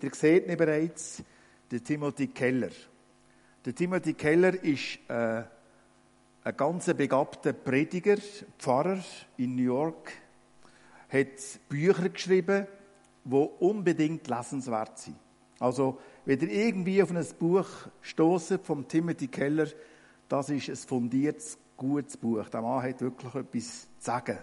Ihr seht ihn bereits, der Timothy Keller. Der Timothy Keller ist äh, ein ganz begabter Prediger, Pfarrer in New York, hat Bücher geschrieben, die unbedingt lesenswert sind. Also, wenn ihr irgendwie auf ein Buch stoßen vom Timothy Keller, das ist ein fundiertes, gutes Buch. Der Mann hat wirklich etwas zu sagen.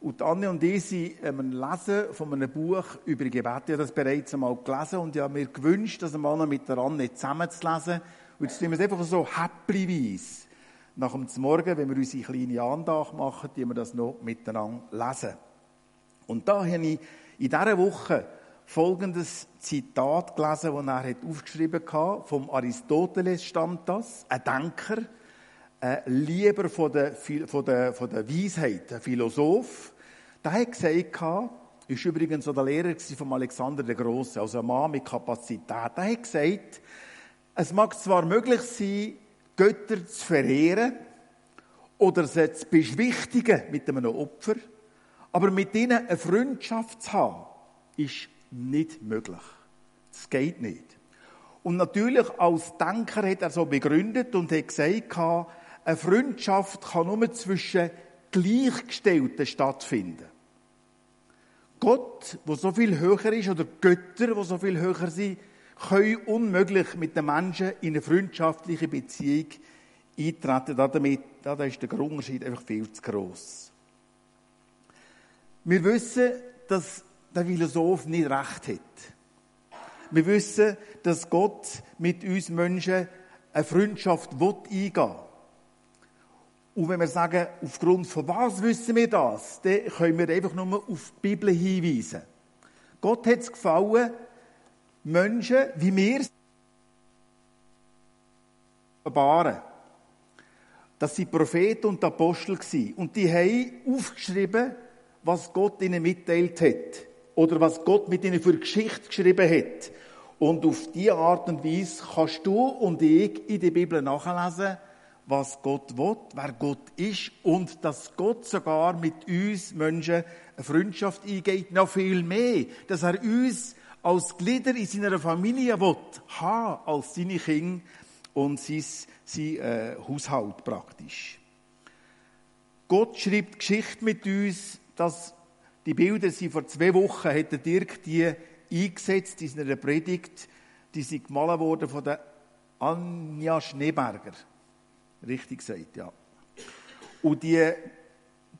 Und Anne und ich sind am Lesen von einem Buch über Gebet. Ich habe das bereits einmal gelesen und ich habe mir gewünscht, das einmal noch mit der Anne zusammen zu lesen. Und jetzt tun wir es einfach so häppchenweise. Nach dem Morgen, wenn wir unsere kleine Andacht machen, die wir das noch miteinander lesen. Und da habe ich in dieser Woche folgendes Zitat gelesen, das er aufgeschrieben hat. Vom Aristoteles stammt das, ein Denker, ein Lieber von der, von der, von der Weisheit, ein Philosoph. Der hat gesagt, ist übrigens auch der Lehrer von Alexander der Große, also ein Mann mit Kapazität. Der hat gesagt, es mag zwar möglich sein, Götter zu verehren oder sie zu beschwichtigen mit einem Opfer, aber mit ihnen eine Freundschaft zu haben, ist nicht möglich. Das geht nicht. Und natürlich als Denker hat er so begründet und hat gesagt, eine Freundschaft kann nur zwischen Gleichgestellten stattfinden. Gott, wo so viel höher ist, oder Götter, wo so viel höher sind, können unmöglich mit den Menschen in eine freundschaftliche Beziehung eintreten. Damit, da ist der Unterschied einfach viel zu gross. Wir wissen, dass der Philosoph nicht recht hat. Wir wissen, dass Gott mit uns Menschen eine Freundschaft eingehen will. Und wenn wir sagen, aufgrund von was wissen wir das, dann können wir einfach nur auf die Bibel hinweisen. Gott hat es gefallen, Menschen wie wir offenbaren. Das sind Propheten und Apostel gewesen. Und die haben aufgeschrieben, was Gott ihnen mitteilt hat. Oder was Gott mit ihnen für Geschichte geschrieben hat. Und auf diese Art und Weise kannst du und ich in der Bibel nachlesen, was Gott will, wer Gott ist und dass Gott sogar mit uns Menschen eine Freundschaft eingeht, noch viel mehr, dass er uns als Glieder in seiner Familie will, haben, als seine Kinder und sein, sein äh, Haushalt praktisch. Gott schreibt Geschichte mit uns, dass die Bilder sind vor zwei Wochen, hat Dirk die eingesetzt in seiner Predigt, die sind gemalt worden von der Anja Schneeberger. Richtig gesagt, ja. Und die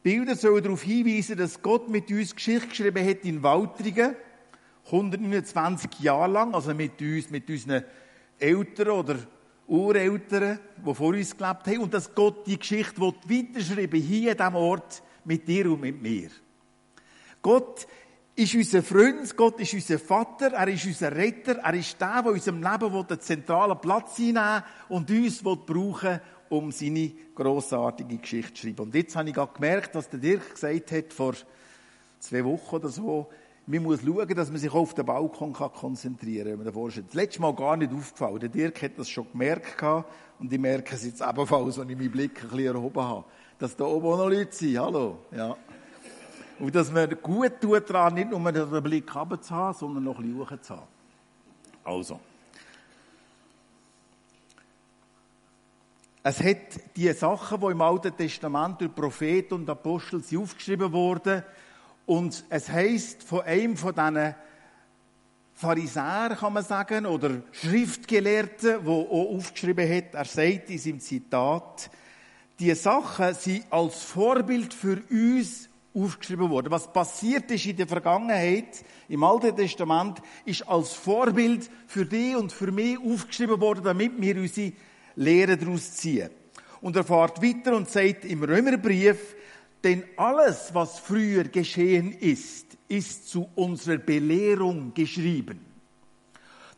Bilder sollen darauf hinweisen, dass Gott mit uns Geschichte geschrieben hat in Waltringen, 129 Jahre lang, also mit uns, mit unseren Eltern oder Ureltern, die vor uns gelebt haben, und dass Gott die Geschichte weiterschreiben hier an diesem Ort mit dir und mit mir. Gott ist unser Freund, Gott ist unser Vater, er ist unser Retter, er ist der, der in unserem Leben den zentralen Platz einnehmen und uns brauchen um seine grossartige Geschichte zu schreiben. Und jetzt habe ich gerade gemerkt, dass der Dirk gesagt hat, vor zwei Wochen oder so, man muss schauen, dass man sich auf den Balkon konzentrieren kann. Das letzte Mal gar nicht aufgefallen. Der Dirk hat das schon gemerkt und ich merke es jetzt ebenfalls, wenn ich meinen Blick ein bisschen erhoben habe, dass da oben auch noch Leute sind. Hallo. Ja. Und dass man gut tut daran, nicht nur den Blick runter zu haben, sondern noch ein bisschen zu haben. Also. Es hat die Sachen, die im Alten Testament durch Propheten und Apostel aufgeschrieben wurden. Und es heißt von einem von diesen Pharisäern, kann man sagen, oder Schriftgelehrten, der auch aufgeschrieben hat, er sagt in seinem Zitat, die Sachen sind als Vorbild für uns aufgeschrieben worden. Was passiert ist in der Vergangenheit, im Alten Testament, ist als Vorbild für dich und für mich aufgeschrieben worden, damit wir unsere Lehre daraus ziehen. Und er fährt weiter und sagt im Römerbrief, denn alles, was früher geschehen ist, ist zu unserer Belehrung geschrieben,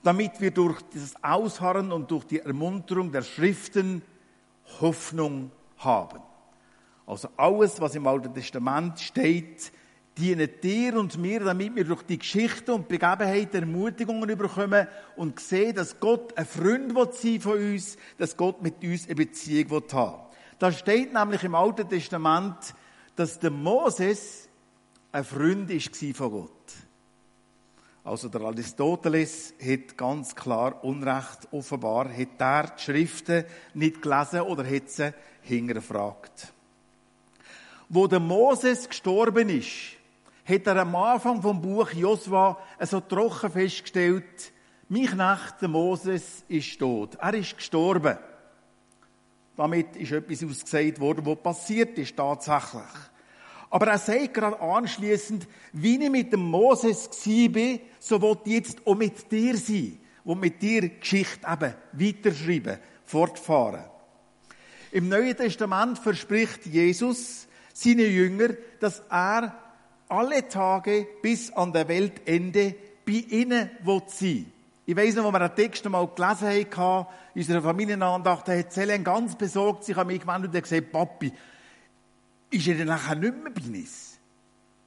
damit wir durch das Ausharren und durch die Ermunterung der Schriften Hoffnung haben. Also alles, was im Alten Testament steht, dienen dir und mir, damit wir durch die Geschichte und Begebenheit Ermutigungen überkommen und sehen, dass Gott ein Freund sein von uns, dass Gott mit uns eine Beziehung haben will. Da steht nämlich im Alten Testament, dass der Moses ein Freund war von Gott. Also der Aristoteles hat ganz klar Unrecht offenbar, hat er die Schriften nicht gelesen oder hat sie hingefragt. Wo der Moses gestorben ist, hat er am Anfang vom Buch Josua so trocken festgestellt, mein Knecht, der Moses, ist tot. Er ist gestorben. Damit ist etwas ausgesagt worden, was passiert ist tatsächlich. Aber er sagt gerade anschließend, wie ich mit dem Moses war, so will ich jetzt auch mit dir sein und mit dir Geschichte eben weiterschreiben, fortfahren. Im Neuen Testament verspricht Jesus seinen Jünger, dass er alle Tage bis an der Weltende bei ihnen sein. Ich weiss noch, wo wir den Text einmal gelesen haben, in unserer Familienandacht, da hat Selen ganz besorgt sich an mich gewendet und gesagt, Papi, ist er dann nachher nicht mehr bei uns?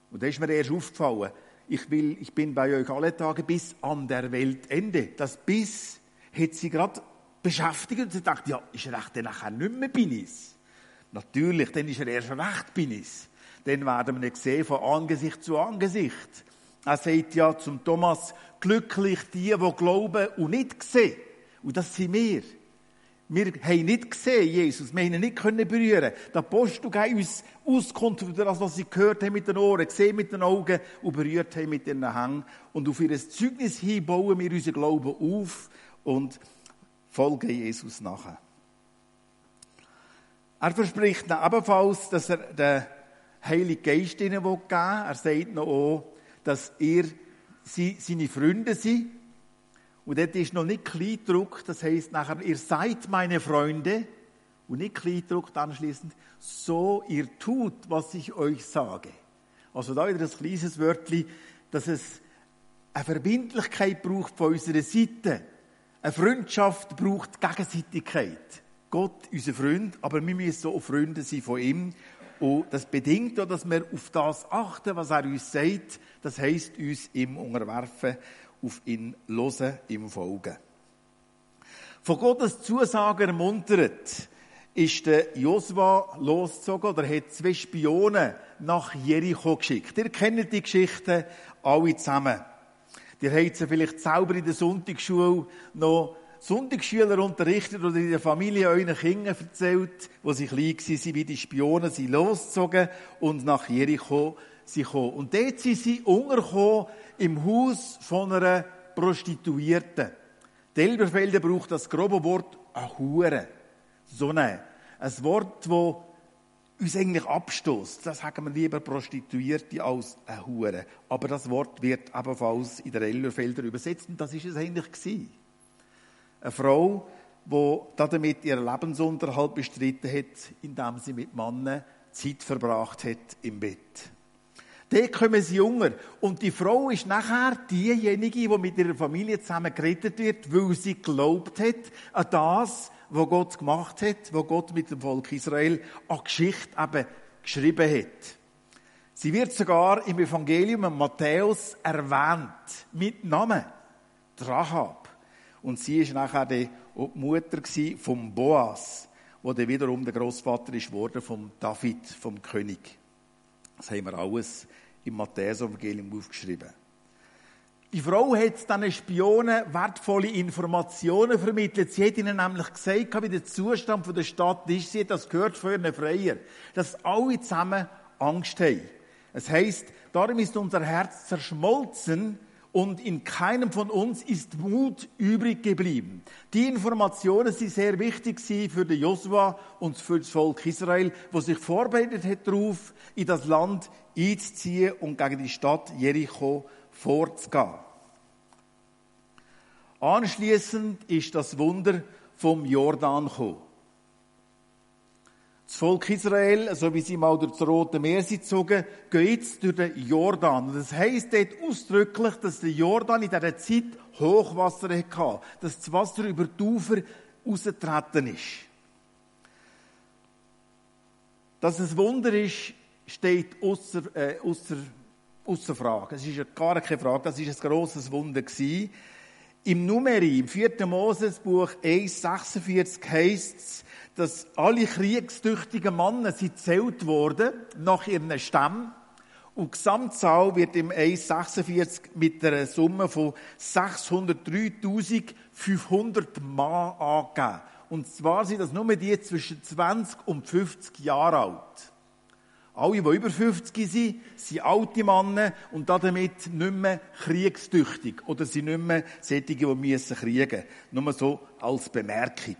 Und da ist mir erst aufgefallen, ich, will, ich bin bei euch alle Tage bis an der Weltende. Das bis hat sie gerade beschäftigt und sie dachte, ja, ist er dann nachher nicht mehr bei uns? Natürlich, dann ist er erst recht bei uns. Dann werden wir ihn sehen von Angesicht zu Angesicht. Er sagt ja zum Thomas, glücklich die, die glauben und nicht sehen. Und das sind wir. Wir haben nicht gesehen, Jesus. Wir haben ihn nicht können berühren. Der Apostel geben uns Auskunft über das, was sie gehört haben mit den Ohren, gesehen mit den Augen und berührt haben mit ihren Händen. Und auf ihr Zeugnis hin bauen wir unseren Glauben auf und folgen Jesus nachher. Er verspricht dann ebenfalls, dass er den Heiligen Geist ihnen geben. Er sagt noch auch, dass ihr seine Freunde sind. Und dort ist noch nicht Kleindruck, das heißt nachher, ihr seid meine Freunde. Und nicht Kleindruck anschließend, so ihr tut, was ich euch sage. Also da wieder ein kleines Wörtchen, dass es eine Verbindlichkeit braucht von unserer Seite. Eine Freundschaft braucht Gegenseitigkeit. Gott, unser Freund, aber wir müssen auch Freunde sein von ihm. Und das bedingt auch, dass wir auf das achten, was er uns sagt. Das heisst, uns ihm unterwerfen, auf ihn hören, ihm folgen. Von Gottes Zusagen ermuntert, ist der Josua losgezogen oder hat zwei Spionen nach Jericho geschickt. Ihr kennt die Geschichte alle zusammen. Ihr habt sie vielleicht selber in der Sonntagsschule noch Sonntagsschüler unterrichtet oder in der Familie euren Kindern erzählt, wo sie klein waren, wie die Spionen sind losgezogen und nach Jericho sind gekommen. Und dort sind sie untergekommen im Haus von einer Prostituierten. Die Elberfelder braucht das grobe Wort eine Hure. So eine. Ein Wort, das uns eigentlich abstoßt. Das sagen wir lieber Prostituierte als eine Hure. Aber das Wort wird ebenfalls in der Elberfelder übersetzt und das ist es eigentlich gewesen. Eine Frau, die damit ihren Lebensunterhalt bestritten hat, indem sie mit Männern Zeit verbracht hat im Bett. Dort kommen sie junger. Und die Frau ist nachher diejenige, die mit ihrer Familie zusammen gerettet wird, weil sie geglaubt hat an das, was Gott gemacht hat, was Gott mit dem Volk Israel an Geschichte eben geschrieben hat. Sie wird sogar im Evangelium an Matthäus erwähnt, mit Namen. Rahab. Und sie ist nachher die Mutter vom Boas, dann wiederum der Großvater ist worden vom David, vom König. Das haben wir alles im Matthäus-Evangelium aufgeschrieben. Die Frau hat diesen Spionen wertvolle Informationen vermittelt. Sie hat ihnen nämlich gesagt, wie der Zustand der Stadt ist. Sie hat das gehört von ihren Freier, dass alle zusammen Angst haben. Es heißt, darum ist unser Herz zerschmolzen und in keinem von uns ist Mut übrig geblieben. Die Informationen sind sehr wichtig für den Josua und für das Volk Israel, wo sich vorbereitet hat darauf, in das Land einzuziehen und gegen die Stadt Jericho vorzugehen. Anschließend ist das Wunder vom Jordan gekommen. Das Volk Israel, so wie sie mal durch das Rote Meer sind gezogen, geht jetzt durch den Jordan. Und das heisst dort ausdrücklich, dass der Jordan in dieser Zeit Hochwasser hatte, dass das Wasser über die Ufer rausgetreten ist. Dass es Wunder ist, steht außer, äh, außer, außer Frage. Es ist gar keine Frage, das ist ein grosses Wunder gewesen. Im Numeri, im 4. Mosesbuch 1,46 heisst es, dass alle kriegstüchtigen Männer sind zählt worden nach ihren Stämmen Und die Gesamtzahl wird im 1,46 mit einer Summe von 603.500 Mann angegeben. Und zwar sind das nur die zwischen 20 und 50 Jahre alt. Alle, die über 50 sind, sind alte Männer und damit nicht mehr kriegstüchtig. Oder sind nicht mehr solche, die müssen kriegen. Nur so als Bemerkung.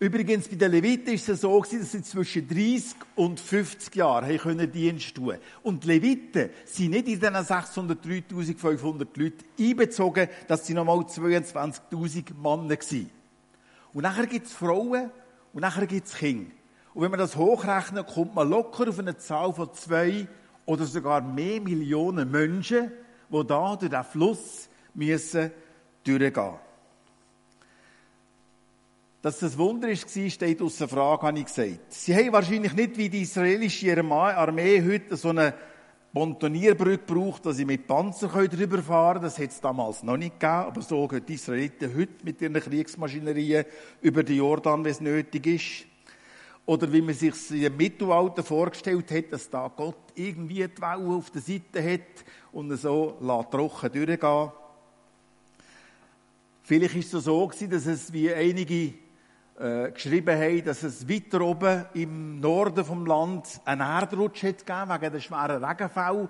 Übrigens, bei den Leviten ist es so dass sie zwischen 30 und 50 Jahren können Dienst tun Und die Leviten sind nicht in diesen 603.500 Leute einbezogen, dass sie nochmal 22.000 Männer waren. Und nachher gibt es Frauen und nachher gibt es Kinder. Und wenn man das hochrechnet, kommt man locker auf eine Zahl von zwei oder sogar mehr Millionen Menschen, die da durch den Fluss müssen durchgehen dass das Wunder war, steht außer Frage, habe ich gesagt. Sie haben wahrscheinlich nicht wie die israelische Armee heute so eine Pontonierbrücke gebraucht, dass sie mit Panzer drüber fahren können. Das hat es damals noch nicht gegeben. Aber so gehen die Israeliten heute mit ihren Kriegsmaschinerien über den Jordan, wenn es nötig ist. Oder wie man sich im Mittelalter vorgestellt hat, dass da Gott irgendwie die Wellen auf der Seite hat und so trocken durchgehen. Vielleicht ist es so dass es wie einige äh, geschrieben haben, dass es weiter oben im Norden vom Land einen Erdrutsch hat gegeben, wegen der schweren Regenfälle,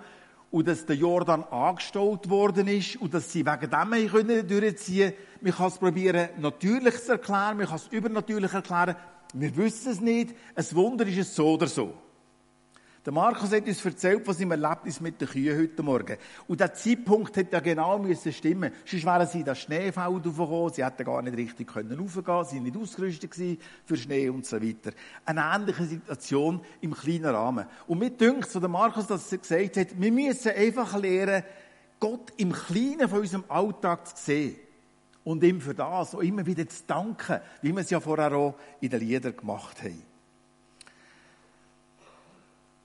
und dass der Jordan angestaut worden ist, und dass sie wegen dem können durchziehen können. Man kann es probieren, natürlich zu erklären, man kann es übernatürlich erklären. Wir wissen es nicht. Ein Wunder ist es so oder so. Der Markus hat uns erzählt von seinem Erlebnis mit den Kühen heute Morgen. Und der Zeitpunkt hätte ja genau müssen stimmen. Sonst wären sie in das Schneefeld aufgekommen, sie hätten gar nicht richtig können raufgehen, sie waren nicht ausgerüstet für Schnee und so weiter. Eine ähnliche Situation im kleinen Rahmen. Und mir dünkt, so der Markus das gesagt hat, wir müssen einfach lernen, Gott im Kleinen von unserem Alltag zu sehen. Und ihm für das auch immer wieder zu danken, wie wir es ja vorher auch in den Liedern gemacht haben.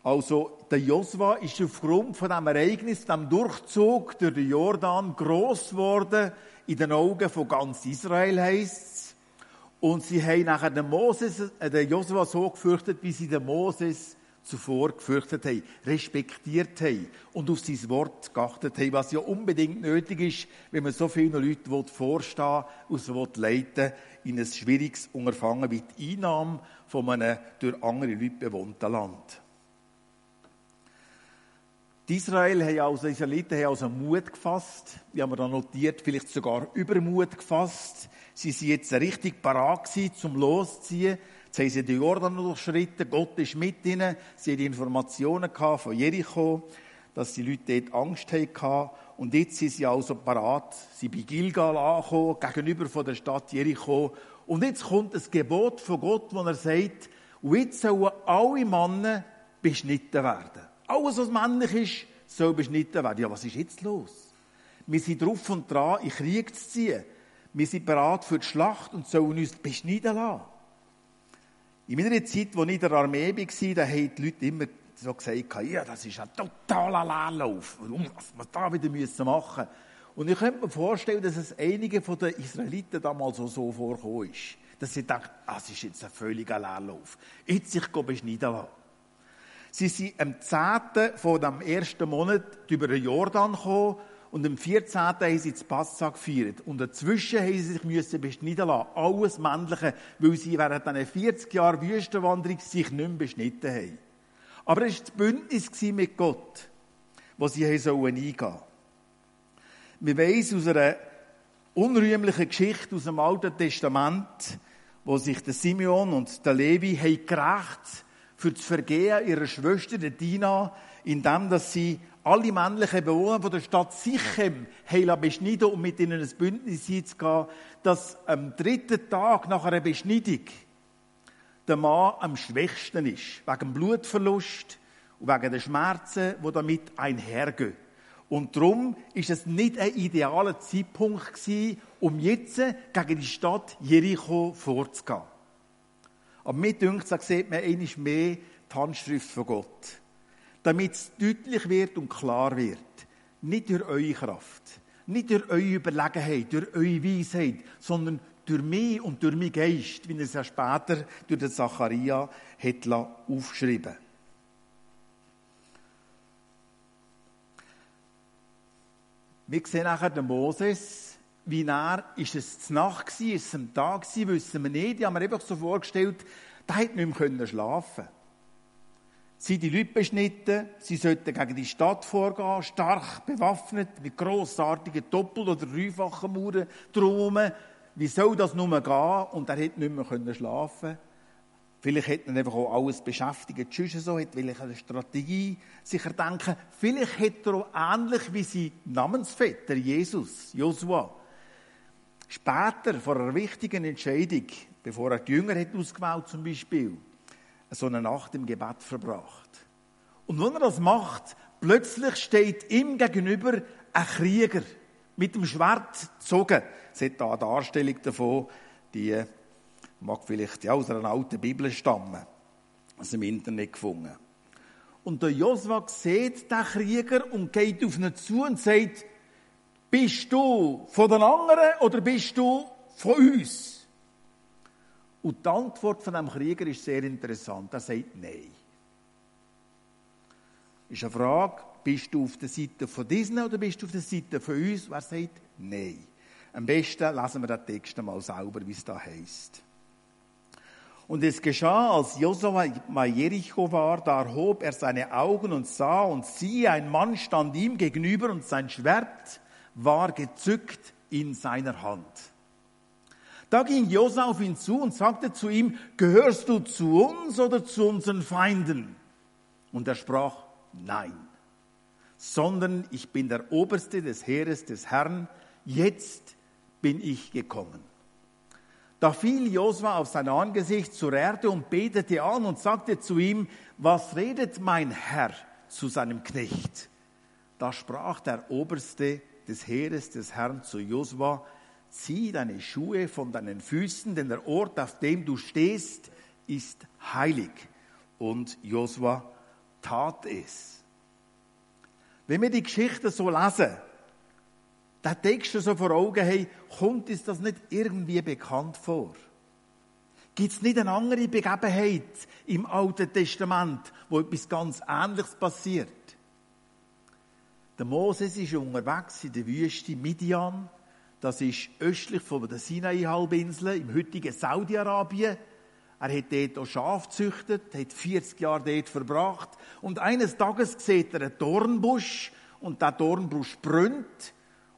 Also, der Josua ist aufgrund von dem Ereignis, dem Durchzug durch den Jordan gross geworden, in den Augen von ganz Israel heisst's. Und sie haben nachher den Moses, äh, den Josua so gefürchtet, wie sie den Moses zuvor gefürchtet haben, respektiert haben und auf sein Wort geachtet haben, was ja unbedingt nötig ist, wenn man so vielen Leuten vorstehen und so leiten in ein schwieriges Unterfangen wie die Einnahme von einem durch andere Leute bewohnten Land. Die Israel haben also, die Israeliten haben also Mut gefasst. Die haben wir da notiert, vielleicht sogar Übermut gefasst. Sie sind jetzt richtig parat gewesen, zum Losziehen. Jetzt haben sie den Jordan durchschritten. Gott ist mit ihnen. Sie haben Informationen von Jericho, dass die Leute dort Angst hatten. Und jetzt sind sie also parat. Sie sind bei Gilgal angekommen, gegenüber von der Stadt Jericho. Und jetzt kommt das Gebot von Gott, wo er sagt, und jetzt sollen alle Männer beschnitten werden. Alles, was männlich ist, soll beschnitten werden. Ja, was ist jetzt los? Wir sind drauf und dran, in Krieg zu ziehen. Wir sind bereit für die Schlacht und sollen uns beschneiden lassen. In meiner Zeit, als ich in der Armee war, da haben die Leute immer so gesagt, ja, das ist ein totaler Leerlauf. Was wir da wieder müssen machen Und ich könnte mir vorstellen, dass es einigen von den Israeliten damals auch so vorgekommen ist. Dass sie dachten, ah, das ist jetzt ein völliger Leerlauf. Jetzt sich beschneiden lassen. Sie sind am 10. von dem ersten Monat über den Jordan gekommen und am 14. haben sie das Passa gefeiert. Und dazwischen haben sie sich müssen beschneiden lassen. Alles Männliche, weil sie während diesen 40 Jahren Wüstenwanderung sich nicht mehr beschnitten haben. Aber es war das Bündnis mit Gott, das sie eingehen sollen. Wir wissen aus einer unrühmlichen Geschichte aus dem Alten Testament, wo sich der Simeon und der Levi haben gerecht für das Vergehen ihrer Schwester, der Dina, indem dass sie alle männlichen Bewohner von der Stadt Sichem haben beschneiden und mit ihnen ein Bündnis einzugehen, dass am dritten Tag nach einer Beschneidung der Mann am schwächsten ist, wegen Blutverlust und wegen den Schmerzen, die damit einhergehen. Und darum ist es nicht ein idealer Zeitpunkt gewesen, um jetzt gegen die Stadt Jericho vorzugehen. Aber mir dünkt, da sieht man einmal mehr die Handschrift von Gott. Damit es deutlich wird und klar wird. Nicht durch eure Kraft, nicht durch eure Überlegenheit, durch eure Weisheit, sondern durch mich und durch meinen Geist, wie er es ja später durch den Zacharia hat aufgeschrieben Wir sehen nachher den Moses, wie er, ist es zur Nacht gewesen, ist es am Tag gewesen, wissen wir nicht. Ich habe mir einfach so vorgestellt, der hätte nicht mehr schlafen können. Sie die Leute beschnitten, sie sollten gegen die Stadt vorgehen, stark bewaffnet, mit grossartigen Doppel- oder dreifachen Mauern drumherum. Wie soll das nur gehen? Und er hätte nicht mehr schlafen. Vielleicht hätte er einfach auch alles beschäftigt. Tschüss, so hätte vielleicht eine Strategie sich erdenken. Vielleicht hätte er auch ähnlich wie sein Namensvetter Jesus, Josua, später vor einer wichtigen Entscheidung, bevor er die Jünger hat ausgewählt zum Beispiel, so eine Nacht im Gebet verbracht. Und wenn er das macht, plötzlich steht ihm gegenüber ein Krieger mit dem Schwert gezogen. Es hat da eine Darstellung davon, die mag vielleicht ja, aus einer alten Bibel stammen, aus dem Internet gefunden. Und der Josua sieht den Krieger und geht auf ihn zu und sagt, bist du von den anderen oder bist du von uns? Und die Antwort von dem Krieger ist sehr interessant. Er sagt Nein. Ist eine Frage, bist du auf der Seite von Disney oder bist du auf der Seite von uns? Wer sagt Nein? Am besten lesen wir den Text mal selber, wie es da heißt. Und es geschah, als Josua bei Jericho war, da erhob er seine Augen und sah, und siehe, ein Mann stand ihm gegenüber, und sein Schwert war gezückt in seiner Hand. Da ging Josua auf ihn zu und sagte zu ihm, gehörst du zu uns oder zu unseren Feinden? Und er sprach, nein, sondern ich bin der Oberste des Heeres des Herrn, jetzt bin ich gekommen. Da fiel Josua auf sein Angesicht zur Erde und betete an und sagte zu ihm, was redet mein Herr zu seinem Knecht? Da sprach der Oberste des Heeres des Herrn zu Josua, zieh deine Schuhe von deinen Füßen, denn der Ort, auf dem du stehst, ist heilig. Und Josua tat es. Wenn wir die Geschichte so lesen, den Text so vor Augen haben, kommt uns das nicht irgendwie bekannt vor? Gibt es nicht eine andere Begebenheit im Alten Testament, wo etwas ganz Ähnliches passiert? Der Moses ist unterwegs in der Wüste Midian. Das ist östlich von der Sinai-Halbinsel im heutigen Saudi-Arabien. Er hat dort auch Schaf gezüchtet, hat 40 Jahre dort verbracht. Und eines Tages sieht er einen Dornbusch und der Dornbusch brennt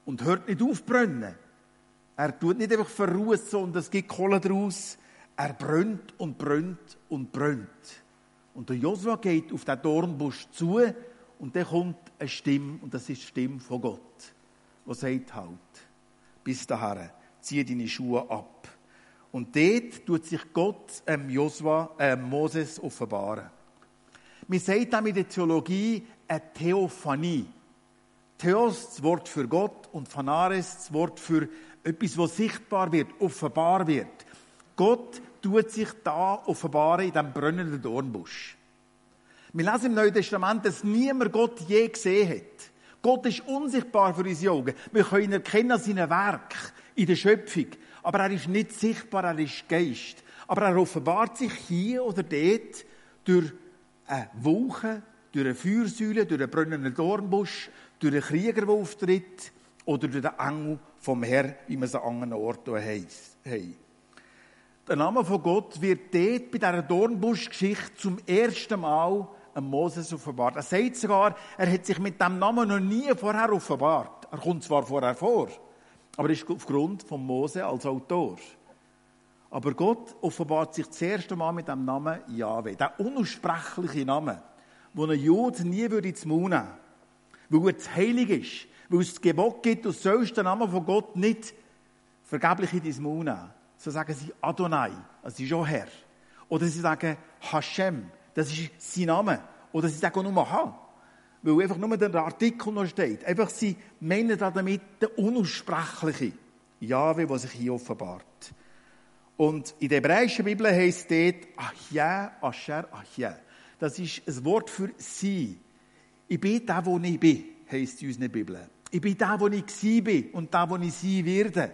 und hört nicht auf brennen. Er tut nicht einfach verrußen und es gibt Kohle draus. Er brennt und brennt und brennt. Und der Josua geht auf den Dornbusch zu und dann kommt eine Stimme und das ist die Stimme von Gott, die sagt halt, bis dahin, zieh deine Schuhe ab. Und dort tut sich Gott ähm, Josua, äh, Moses offenbaren. Wir sagen dann in der Theologie eine Theophanie. Theos, das Wort für Gott, und Phanares, das Wort für etwas, was sichtbar wird, offenbar wird. Gott tut sich da offenbaren in diesem brennenden Dornbusch. Wir lesen im Neuen Testament, dass niemand Gott je gesehen hat. Gott ist unsichtbar für unsere Augen. Wir können ihn erkennen an seinem Werk in der Schöpfung. Aber er ist nicht sichtbar, er ist Geist. Aber er offenbart sich hier oder dort durch eine Wolke, durch eine Feuersäule, durch einen brennenden Dornbusch, durch einen Krieger, oder durch den Engel vom Herrn, wie man es an anderen Orten heisst. Der Name von Gott wird dort bei dieser Dornbusch-Geschichte zum ersten Mal Moses offenbart. Er sagt sogar, er hat sich mit dem Namen noch nie vorher offenbart. Er kommt zwar vorher vor, aber ist aufgrund von Mose als Autor. Aber Gott offenbart sich das erste Mal mit dem Namen Yahweh. Der unaussprechliche Name, den ein Jude nie würde ins Mund weil er zu heilig ist, weil es das Gebot gibt, du sollst den Namen von Gott nicht vergeblich in dein Mund. So sagen sie Adonai, das ist auch Herr. Oder sie sagen Hashem, das ist sein Name. Oder sie sagen nur Ha, weil einfach nur der Artikel noch steht. Einfach sie meinen damit der Unaussprechliche Jahwe, der sich hier offenbart. Und in der hebräischen Bibel heißt es dort Achia, Asher, Achia. Das ist ein Wort für sie. Ich bin der, wo ich bin, heisst in unserer Bibel. Ich bin der, wo ich war und der, wo ich sein werde.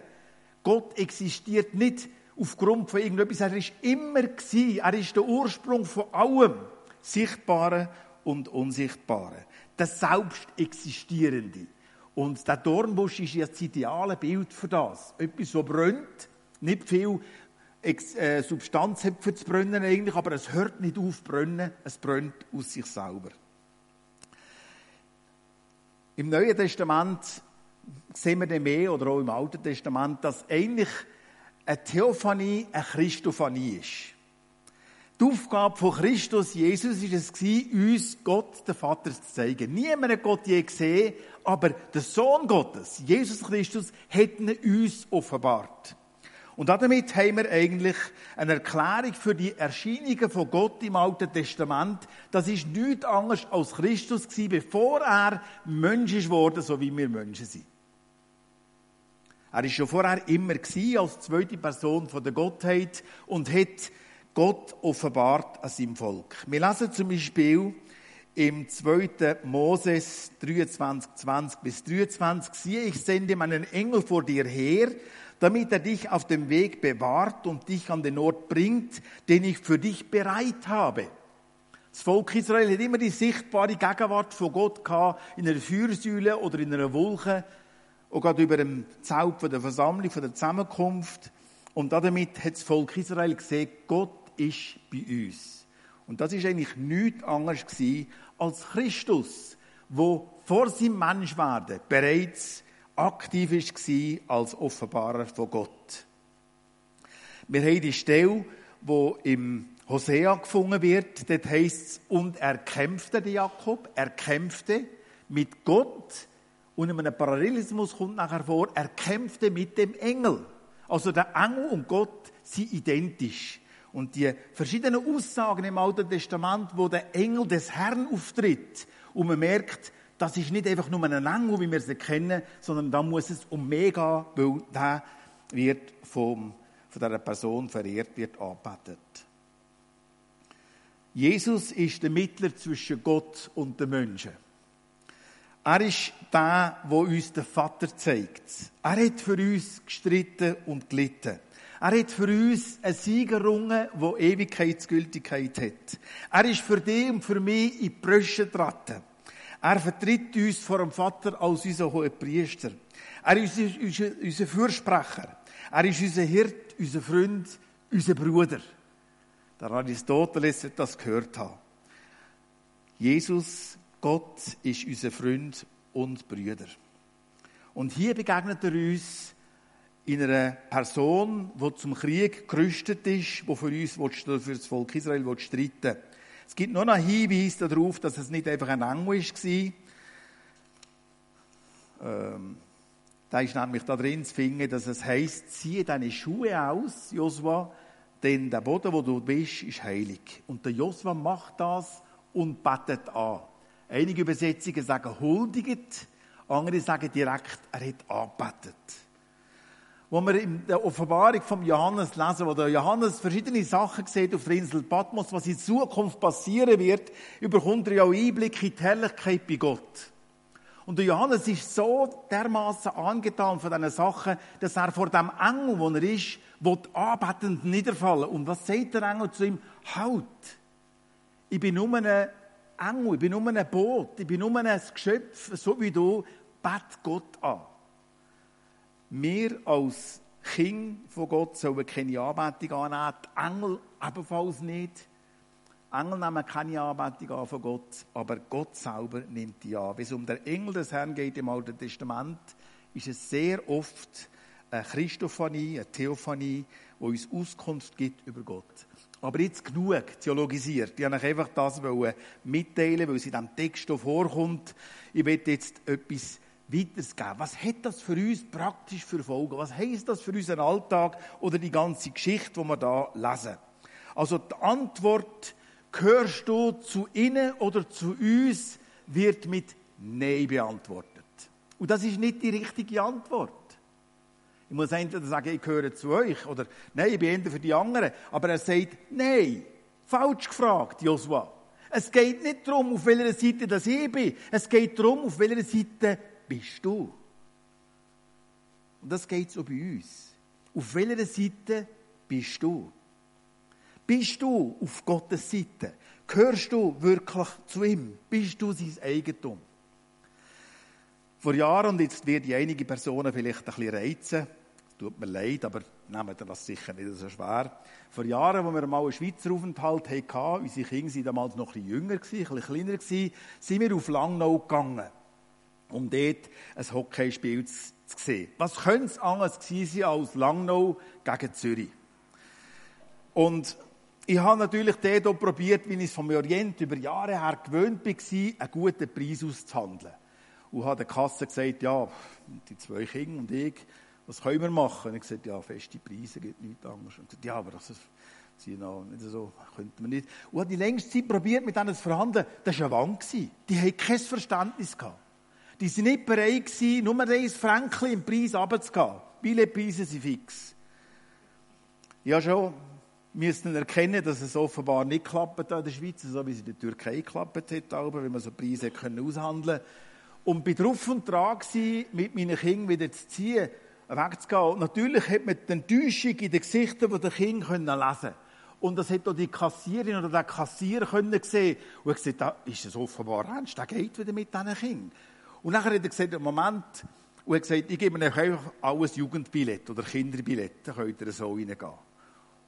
Gott existiert nicht aufgrund von irgendetwas. Er ist immer gewesen. Er ist der Ursprung von allem. Sichtbaren und Unsichtbaren. Das Selbstexistierende. Und der Dornbusch ist jetzt das ideale Bild für das. Etwas, so brennt, nicht viel äh, Substanz hat für das Brennen eigentlich, aber es hört nicht auf brennen, es brennt aus sich selber. Im Neuen Testament sehen wir dann mehr, oder auch im Alten Testament, dass eigentlich eine Theophanie eine Christophanie ist. Die Aufgabe von Christus, Jesus, ist es uns Gott, den Vater, zu zeigen. Niemand hat Gott je gesehen, aber der Sohn Gottes, Jesus Christus, hat ihn uns offenbart. Und damit haben wir eigentlich eine Erklärung für die Erscheinungen von Gott im Alten Testament. Das ist nichts anderes als Christus gewesen, bevor er Mensch ist worden, so wie wir Menschen sind. Er ist schon vorher immer als zweite Person von der Gottheit und hat Gott offenbart an seinem Volk. Wir lesen zum Beispiel im 2. Moses 23, 20 bis 23, siehe, ich sende meinen Engel vor dir her, damit er dich auf dem Weg bewahrt und dich an den Ort bringt, den ich für dich bereit habe. Das Volk Israel hat immer die sichtbare Gegenwart von Gott gehabt, in einer Feuersäule oder in einer Wolke, auch gerade über dem von der Versammlung, der Zusammenkunft. Und damit hat das Volk Israel gesehen, Gott ist bei uns. Und das ist eigentlich nichts anderes gewesen als Christus, wo vor seinem Menschwerden bereits aktiv war als Offenbarer von Gott. Wir haben die Stelle, wo im Hosea gefunden wird, dort heisst es, und er kämpfte, der Jakob, er kämpfte mit Gott, und in einem Parallelismus kommt nachher vor, er kämpfte mit dem Engel. Also der Engel und Gott sind identisch. Und die verschiedenen Aussagen im Alten Testament, wo der Engel des Herrn auftritt, und man merkt, das ist nicht einfach nur ein Engel, wie wir sie kennen, sondern da muss es um mehr gehen, weil der wird vom, von dieser Person verehrt, wird angebetet. Jesus ist der Mittler zwischen Gott und den Menschen. Er ist der, der uns den Vater zeigt. Er hat für uns gestritten und gelitten. Er hat für uns einen Sieg errungen, Ewigkeitsgültigkeit hat. Er ist für dich und für mich in die Brüche getreten. Er vertritt uns vor dem Vater als unser hoher Priester. Er ist unser, unser Fürsprecher. Er ist unser Hirt, unser Freund, unser Bruder. Der Aristoteles hat das gehört haben. Jesus, Gott, ist unser Freund und Brüder. Und hier begegnet er uns in einer Person, die zum Krieg gerüstet ist, die für uns, für das Volk Israel streiten will. Es gibt nur noch Hinweise darauf, dass es nicht einfach ein Engel war. Ähm, da ist nämlich da drin zu finden, dass es heisst, ziehe deine Schuhe aus, Josua, denn der Boden, wo du bist, ist heilig. Und der Josua macht das und betet an. Einige Übersetzungen sagen huldigt, andere sagen direkt, er hat angebetet wo wir in der Offenbarung vom Johannes lesen, wo der Johannes verschiedene Sachen sieht auf der Insel Patmos, was in Zukunft passieren wird, überkommt er ja auch Einblick in die Herrlichkeit bei Gott. Und der Johannes ist so dermaßen angetan von diesen Sachen, dass er vor dem Engel, wo er ist, will anbetend niederfallen. Und was sagt der Engel zu ihm? Halt! Ich bin nur ein Engel, ich bin nur ein Boot, ich bin nur ein Geschöpf, so wie du, bet Gott an. Wir als Kind von Gott sollen keine Anbetung annehmen, die Engel ebenfalls nicht. Engel nehmen keine Anbetung an von Gott, aber Gott selber nimmt die an. Wenn es um den Engel des Herrn geht im Alten Testament, ist es sehr oft eine Christophanie, eine Theophanie, die uns Auskunft gibt über Gott. Aber jetzt genug theologisiert. Ich wollte euch einfach das mitteilen, weil es in diesem Text vorkommt. Ich will jetzt etwas weiterzugeben. Was hat das für uns praktisch für Folgen? Was heißt das für unseren Alltag oder die ganze Geschichte, die wir da lesen? Also die Antwort, gehörst du zu ihnen oder zu uns, wird mit Nein beantwortet. Und das ist nicht die richtige Antwort. Ich muss entweder sagen, ich gehöre zu euch oder nein, ich bin eher für die anderen. Aber er sagt, nein, falsch gefragt, Joshua. Es geht nicht darum, auf welcher Seite das ich bin. Es geht darum, auf welcher Seite bist du? Und das geht so bei uns. Auf welcher Seite bist du? Bist du auf Gottes Seite? Gehörst du wirklich zu ihm? Bist du sein Eigentum? Vor Jahren, und jetzt wird einige Personen vielleicht ein bisschen reizen, tut mir leid, aber wir das sicher nicht so schwer. Vor Jahren, als wir mal einen Schweizer Aufenthalt hatten, unsere Kinder waren damals noch ein bisschen jünger, ein bisschen kleiner, sind wir auf Langnau gegangen, um dort ein Hockeyspiel zu sehen. Was könnte es anders gewesen sein als Langnau gegen Zürich? Und ich habe natürlich dort auch probiert, wie ich es vom Orient über Jahre her gewöhnt war, einen guten Preis auszuhandeln. Und habe der Kasse gesagt, ja, die zwei Kinder und ich, was können wir machen? Und ich gesagt, ja, feste Preise gibt nichts anderes. Und gesagt, ja, aber das ist, noch nicht so, könnte man nicht. Und habe die längste Zeit probiert, mit denen zu verhandeln. Das war eine Wand. Die hatten kein Verständnis. Die waren nicht bereit nur ein Franken im Preis runterzugehen. Billetpreise sind fix. Ja, schon müssten erkennen, dass es offenbar nicht klappt in der Schweiz, so wie es in der Türkei geklappt hat, aber, wenn man so Preise aushandeln Und bin drauf und dran gewesen, mit meinen Kindern wieder zu ziehen, wegzugehen. Und natürlich hat man die Enttäuschung in den Gesichtern der Kinder können lesen und das hat auch die Kassierin oder der Kassier können sehen. Und hat gesagt, da ist es offenbar ernst, der geht wieder mit diesen Kindern. Und nachher hat er gesagt, Moment, und er gesagt, ich gebe euch einfach alles Jugendbillett oder Kinderbillett, dann könnt ihr so reingehen.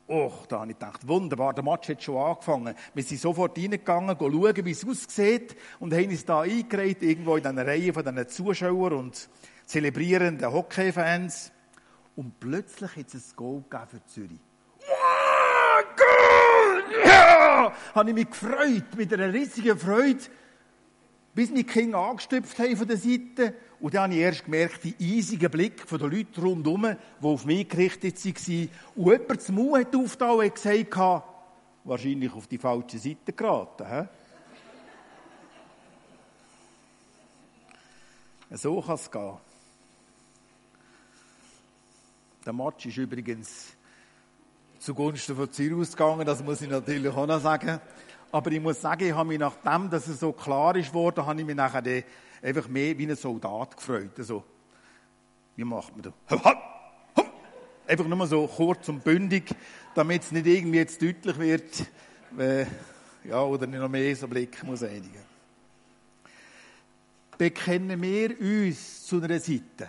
Och, da habe ich gedacht, wunderbar, der Match hat schon angefangen. Wir sind sofort reingegangen, schauen, wie es aussieht und haben uns da eingereiht, irgendwo in einer Reihe von diesen Zuschauern und zelebrierenden Hockey-Fans. Und plötzlich hat es ein Goal für Zürich. Wow, Goal! Ja! Habe ich mich gefreut, mit einer riesigen Freude, bis meine Kinder angestüpft haben von der Seite und dann habe ich erst gemerkt, die eisigen Blick von den Leuten rundherum, die auf mich gerichtet waren. Und jemand zum Mund hat aufgetan und gesagt, wahrscheinlich auf die falsche Seite geraten. He? So kann es gehen. Der Match ist übrigens zugunsten von Cyrus gegangen, das muss ich natürlich auch noch sagen. Aber ich muss sagen, ich habe mich nachdem, dass es so klar ist worden, habe ich mich nachher einfach mehr wie ein Soldat gefreut. Also, wie macht man das? Einfach nur so kurz und bündig, damit es nicht irgendwie jetzt deutlich wird, äh, ja, oder nicht noch mehr so Blick muss einigen. Bekennen wir uns zu einer Seite?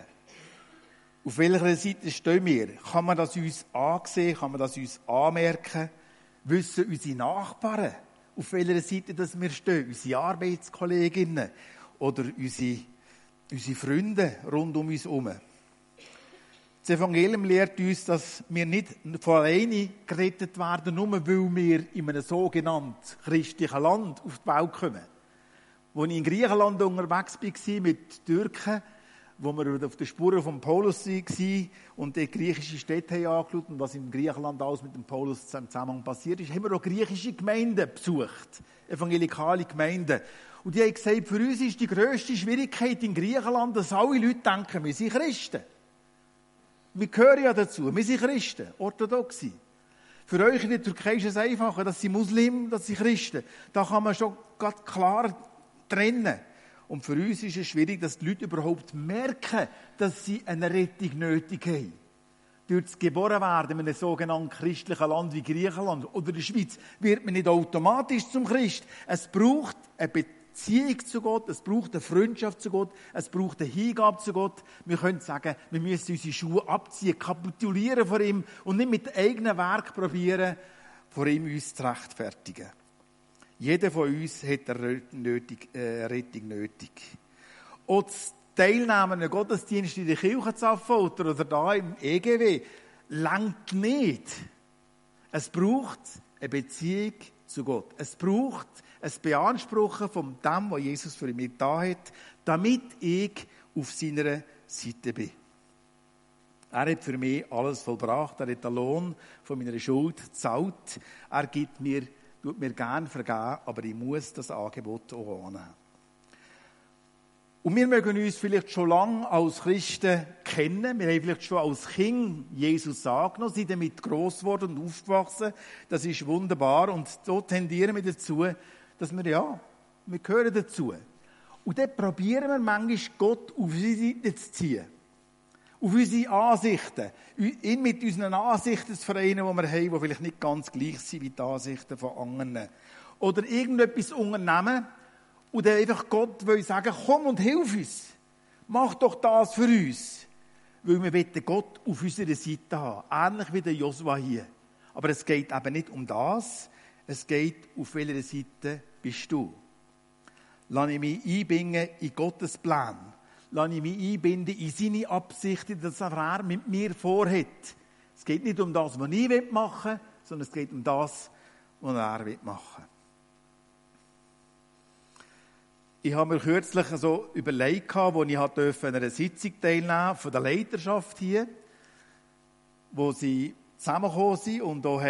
Auf welcher Seite stehen wir? Kann man das uns ansehen? Kann man das uns anmerken? Wissen unsere Nachbarn, auf welcher Seite dass wir stehen? Unsere Arbeitskolleginnen? oder unsere, unsere Freunde rund um uns herum. Das Evangelium lehrt uns, dass wir nicht von alleine gerettet werden, nur weil wir in einem sogenannten christlichen Land auf die Welt kommen. Als ich in Griechenland unterwegs war mit Türken, wo wir auf den Spuren von Paulus waren und die griechische Städte haben angeschaut und was in Griechenland alles mit dem Paulus zusammen passiert ist, haben wir auch griechische Gemeinden besucht, evangelikale Gemeinden. Und die haben gesagt, für uns ist die grösste Schwierigkeit in Griechenland, dass alle Leute denken, wir sind Christen. Wir gehören ja dazu, wir sind Christen, Orthodoxie. Für euch in der Türkei ist es einfacher, dass sie Muslim, dass sie Christen. Da kann man schon ganz klar trennen. Und für uns ist es schwierig, dass die Leute überhaupt merken, dass sie eine Rettung nötig haben. Durch das Geborenwerden in einem sogenannten christlichen Land wie Griechenland oder der Schweiz wird man nicht automatisch zum Christ. Es braucht eine Beziehung zu Gott, es braucht eine Freundschaft zu Gott, es braucht eine Hingabe zu Gott. Wir können sagen, wir müssen unsere Schuhe abziehen, kapitulieren vor ihm und nicht mit eigenen Werk probieren, vor ihm uns zu rechtfertigen. Jeder von uns hat eine äh, Rettung nötig. Und das Teilnehmen an Gottesdienst in der Kirche zu oder da im EGW langt nicht. Es braucht eine Beziehung zu Gott. Es braucht ein Beanspruchen von dem, was Jesus für mich da hat, damit ich auf seiner Seite bin. Er hat für mich alles vollbracht. Er hat den Lohn von meiner Schuld gezahlt. Er gibt mir, tut mir gern vergeben, aber ich muss das Angebot auch annehmen. Und wir mögen uns vielleicht schon lange als Christen kennen. Wir haben vielleicht schon als Kind Jesus angenommen, sind damit gross geworden und aufgewachsen. Das ist wunderbar. Und so tendieren wir dazu, dass wir, ja, wir gehören dazu. Und dann probieren wir manchmal Gott auf unsere Seite zu ziehen. Auf unsere Ansichten. Mit unseren Ansichten zu vereinen, die wir haben, die vielleicht nicht ganz gleich sind wie die Ansichten von anderen. Oder irgendetwas unternehmen und dann einfach Gott will sagen, komm und hilf uns. mach doch das für uns. Weil wir wollen Gott auf unserer Seite haben. Ähnlich wie der Josua hier. Aber es geht eben nicht um das. Es geht, auf welcher Seite bist du. Lass ich mich einbinden in Gottes Plan. Lass ich mich einbinden in seine Absichten, das er mit mir vorhat. Es geht nicht um das, was ich machen will, sondern es geht um das, was er machen will. Ich habe mir kürzlich so überlegt, wo ich an einer Sitzung teilnehmen von der Leiterschaft hier, wo sie zusammengekommen sind und auch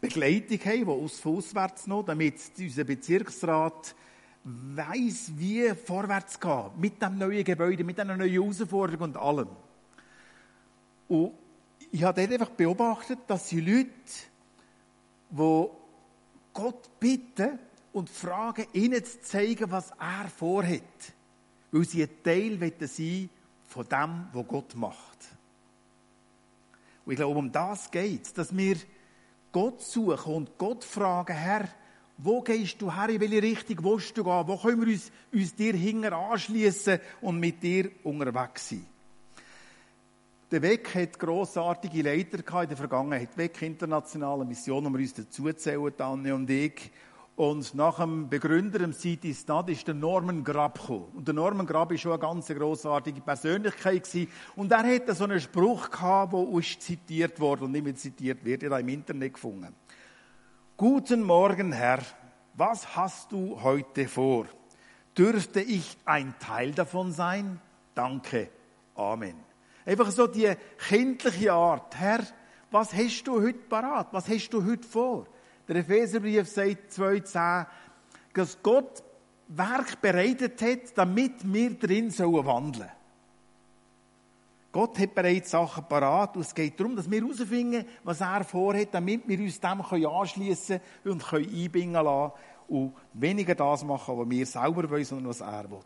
Begleitung haben, die aus, auswärts noch, damit unser Bezirksrat weiß, wie vorwärts gehen, mit dem neuen Gebäude, mit einer neuen Herausforderung und allem. Und ich habe dort einfach beobachtet, dass die Leute, die Gott bitten und fragen, ihnen zu zeigen, was er vorhat. Weil sie ein Teil sein von dem, was Gott macht. Und ich glaube, um das geht es, dass wir Gott suchen und Gott fragen, Herr, wo gehst du her, in welche Richtung willst du gehen, wo können wir uns, uns dir hinger anschließen und mit dir unterwegs sein. Der Weg hat grossartige Leiter in der Vergangenheit. Weg internationale Mission, wo wir uns dazu zählen, Anne und ich. Und nach dem Begründer im City Stad ist der Norman Grab gekommen. Und der Norman Grab ist schon eine ganz grossartige Persönlichkeit gewesen. Und er hatte so einen Spruch gehabt, der uns zitiert wurde und nicht mehr zitiert wird. Ich habe im Internet gefunden. Guten Morgen, Herr. Was hast du heute vor? Dürfte ich ein Teil davon sein? Danke. Amen. Einfach so die kindliche Art. Herr, was hast du heute parat? Was hast du heute vor? Der Epheserbrief sagt 2,10, dass Gott Werk bereitet hat, damit wir drin sollen wandeln. Gott hat bereits Sachen parat und es geht darum, dass wir herausfinden, was er vorhat, damit wir uns dem anschließen und können einbinden lassen und weniger das machen, was wir selber wollen, sondern was er will.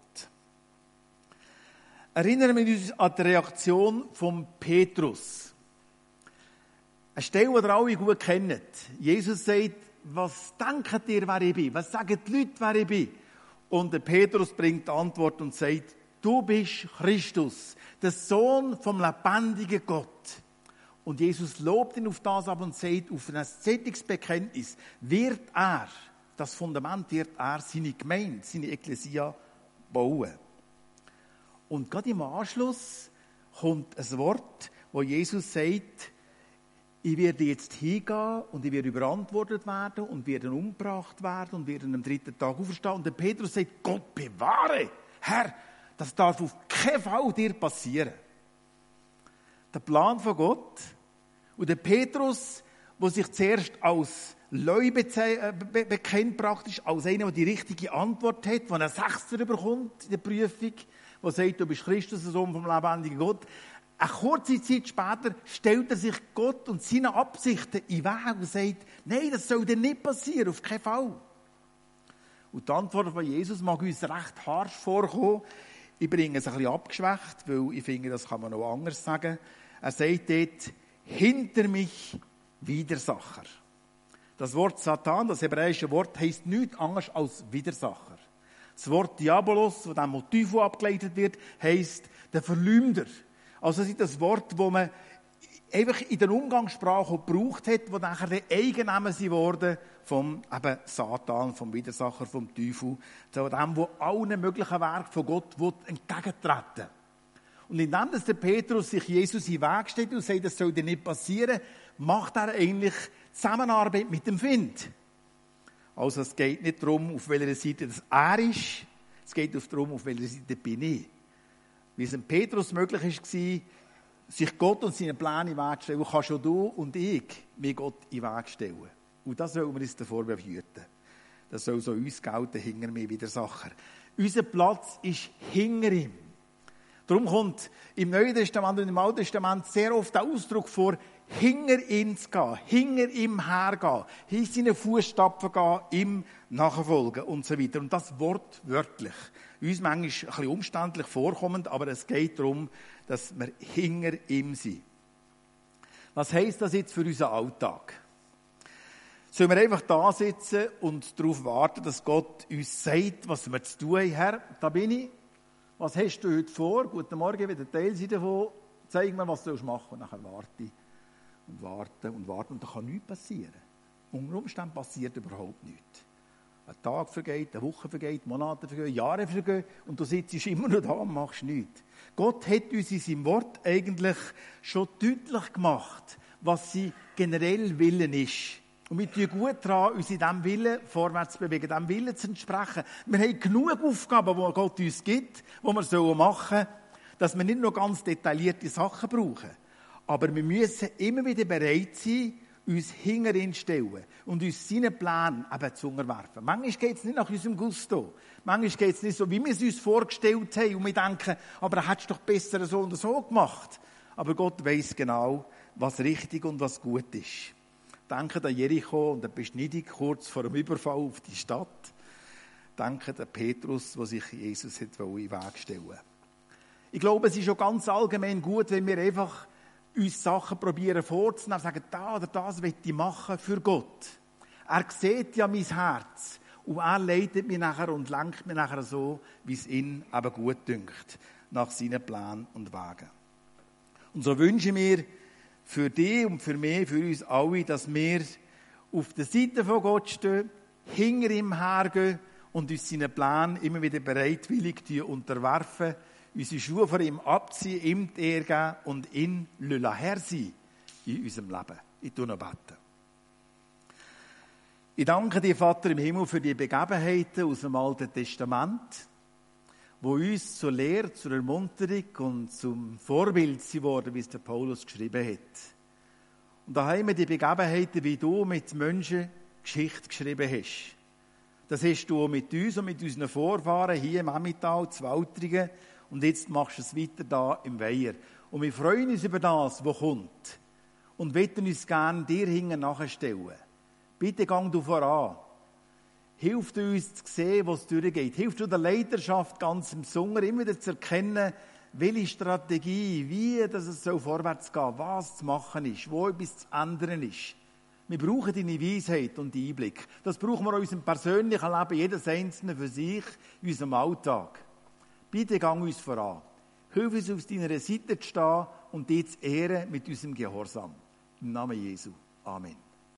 Erinnern wir uns an die Reaktion von Petrus. Eine Stelle, die ihr alle gut kennt. Jesus sagt, was denkt ihr, wer ich bin? Was sagen die Leute, wer ich bin? Und der Petrus bringt die Antwort und sagt, du bist Christus, der Sohn vom lebendigen Gott. Und Jesus lobt ihn auf das ab und sagt, auf ein solches Bekenntnis wird er, das Fundament wird er, seine Gemeinde, seine Ekklesia bauen. Und gerade im Anschluss kommt ein Wort, wo Jesus sagt, ich werde jetzt hingehen und ich werde überantwortet werden und werde umgebracht werden und werde am dritten Tag auferstehen. Und der Petrus sagt, Gott bewahre, Herr, das darf auf keinen Fall dir passieren. Der Plan von Gott und der Petrus, wo sich zuerst als Leu äh, bekennt, praktisch als einer, der die richtige Antwort hat, der einen Sechster bekommt in der Prüfung, der sagt, du bist Christus, der Sohn vom lebendigen Gott. Eine kurze Zeit später stellt er sich Gott und seine Absichten in Weg und sagt, nein, das soll dir nicht passieren, auf keinen Fall. Und die Antwort von Jesus mag uns recht harsch vorkommen. Ich bringe es ein bisschen abgeschwächt, weil ich finde, das kann man noch anders sagen. Er sagt dort, hinter mich Widersacher. Das Wort Satan, das hebräische Wort, heißt nichts anderes als Widersacher. Das Wort Diabolos, von dem Motiv abgeleitet wird, heißt der Verleumder. Also das ist das Wort, das man einfach in der Umgangssprache gebraucht hat, wo nachher der Eigenname sie wurde vom eben Satan, vom Widersacher, vom Teufel, zu dem, wo allen möglichen Werken von Gott entgegentreten Und indem dass der Petrus sich Jesus in den Weg steht und sagt, das soll dir nicht passieren, macht er eigentlich Zusammenarbeit mit dem Find. Also es geht nicht darum, auf welcher Seite das er ist, es geht darum, auf welcher Seite bin ich wie es dem Petrus möglich war, sich Gott und seine Pläne in den Weg zu stellen, kann schon du und ich mir Gott in den Weg stellen. Und das sollen wir uns davor behüten. Das soll so uns gelten, hinter mir wieder Sachen. Unser Platz ist hinter ihm. Darum kommt im Neuen Testament und im Alten Testament sehr oft der Ausdruck vor, hinter ihm zu gehen, hinter ihm hergehen, in seine Fußstapfen gehen, ihm nachfolgen und so weiter. Und das wortwörtlich uns manchmal ein bisschen umständlich vorkommend, aber es geht darum, dass wir hinter ihm sind. Was heisst das jetzt für unseren Alltag? Sollen wir einfach da sitzen und darauf warten, dass Gott uns sagt, was wir zu tun haben? Herr, da bin ich. was hast du heute vor? Guten Morgen, wieder Teil sein davon. Zeig mir, was du machen Und nachher warte und warte und warte. Und da kann nichts passieren. Unter Umständen passiert überhaupt nichts. Ein Tag vergeht, eine Woche vergeht, Monate vergehen, Jahre vergehen und du sitzt immer noch da und machst nichts. Gott hat uns in seinem Wort eigentlich schon deutlich gemacht, was sie generell Willen ist. Und wir tun gut daran, uns in diesem Willen vorwärts zu bewegen, diesem Willen zu entsprechen. Wir haben genug Aufgaben, die Gott uns gibt, die wir machen sollen, dass wir nicht nur ganz detaillierte Sachen brauchen. Aber wir müssen immer wieder bereit sein, uns hinter stellen und uns seinen Plan eben zu unterwerfen. Manchmal geht es nicht nach unserem Gusto. Manchmal geht es nicht so, wie wir es uns vorgestellt haben und wir denken, aber er hat es doch besser so und so gemacht. Aber Gott weiß genau, was richtig und was gut ist. Denke an Jericho und der Beschneidung kurz vor dem Überfall auf die Stadt. Denke an Petrus, der sich Jesus in den Weg stellen Ich glaube, es ist schon ganz allgemein gut, wenn wir einfach uns Sachen probieren vorzunehmen, und sagen, da oder das will ich machen für Gott. Er sieht ja mein Herz und er leitet mich nachher und lenkt mich nachher so, wie es ihm eben gut dünkt, nach seinen Plänen und Wegen. Und so wünsche ich mir, für dich und für mich, für uns alle, dass wir auf der Seite von Gott stehen, hinter ihm hergehen und uns seinen Plan immer wieder bereitwillig unterwerfen, unsere Schuhe vor ihm abziehen, ihm die Ehre geben und ihn Herr sein in unserem Leben. Ich tue noch beten. Ich danke dir, Vater im Himmel, für die Begebenheiten aus dem Alten Testament wo uns zur Lehre, zur Ermunterung und zum Vorbild sie worden, wie es der Paulus geschrieben hat. Und da haben wir die Begebenheiten, wie du mit Menschen Geschichte geschrieben hast. Das hast du mit uns und mit unseren Vorfahren hier im Emmental, zu Waltringen, und jetzt machst du es weiter da im Weiher. Und wir freuen uns über das, was kommt. Und wollen uns gerne dir hinten nachstellen. Bitte gang du voran hilft uns zu sehen, was durchgeht. Hilft der Leiterschaft ganz im Sommer immer wieder zu erkennen, welche Strategie, wie dass es so vorwärts geht, was zu machen ist, wo etwas zu ändern ist. Wir brauchen deine Weisheit und Einblick. Das brauchen wir in unserem persönlichen Leben, jedes Einzelne für sich, in unserem Alltag. Bitte gang uns voran. Hilf uns, auf deiner Seite zu stehen und dich zu ehren mit unserem Gehorsam. Im Namen Jesu. Amen.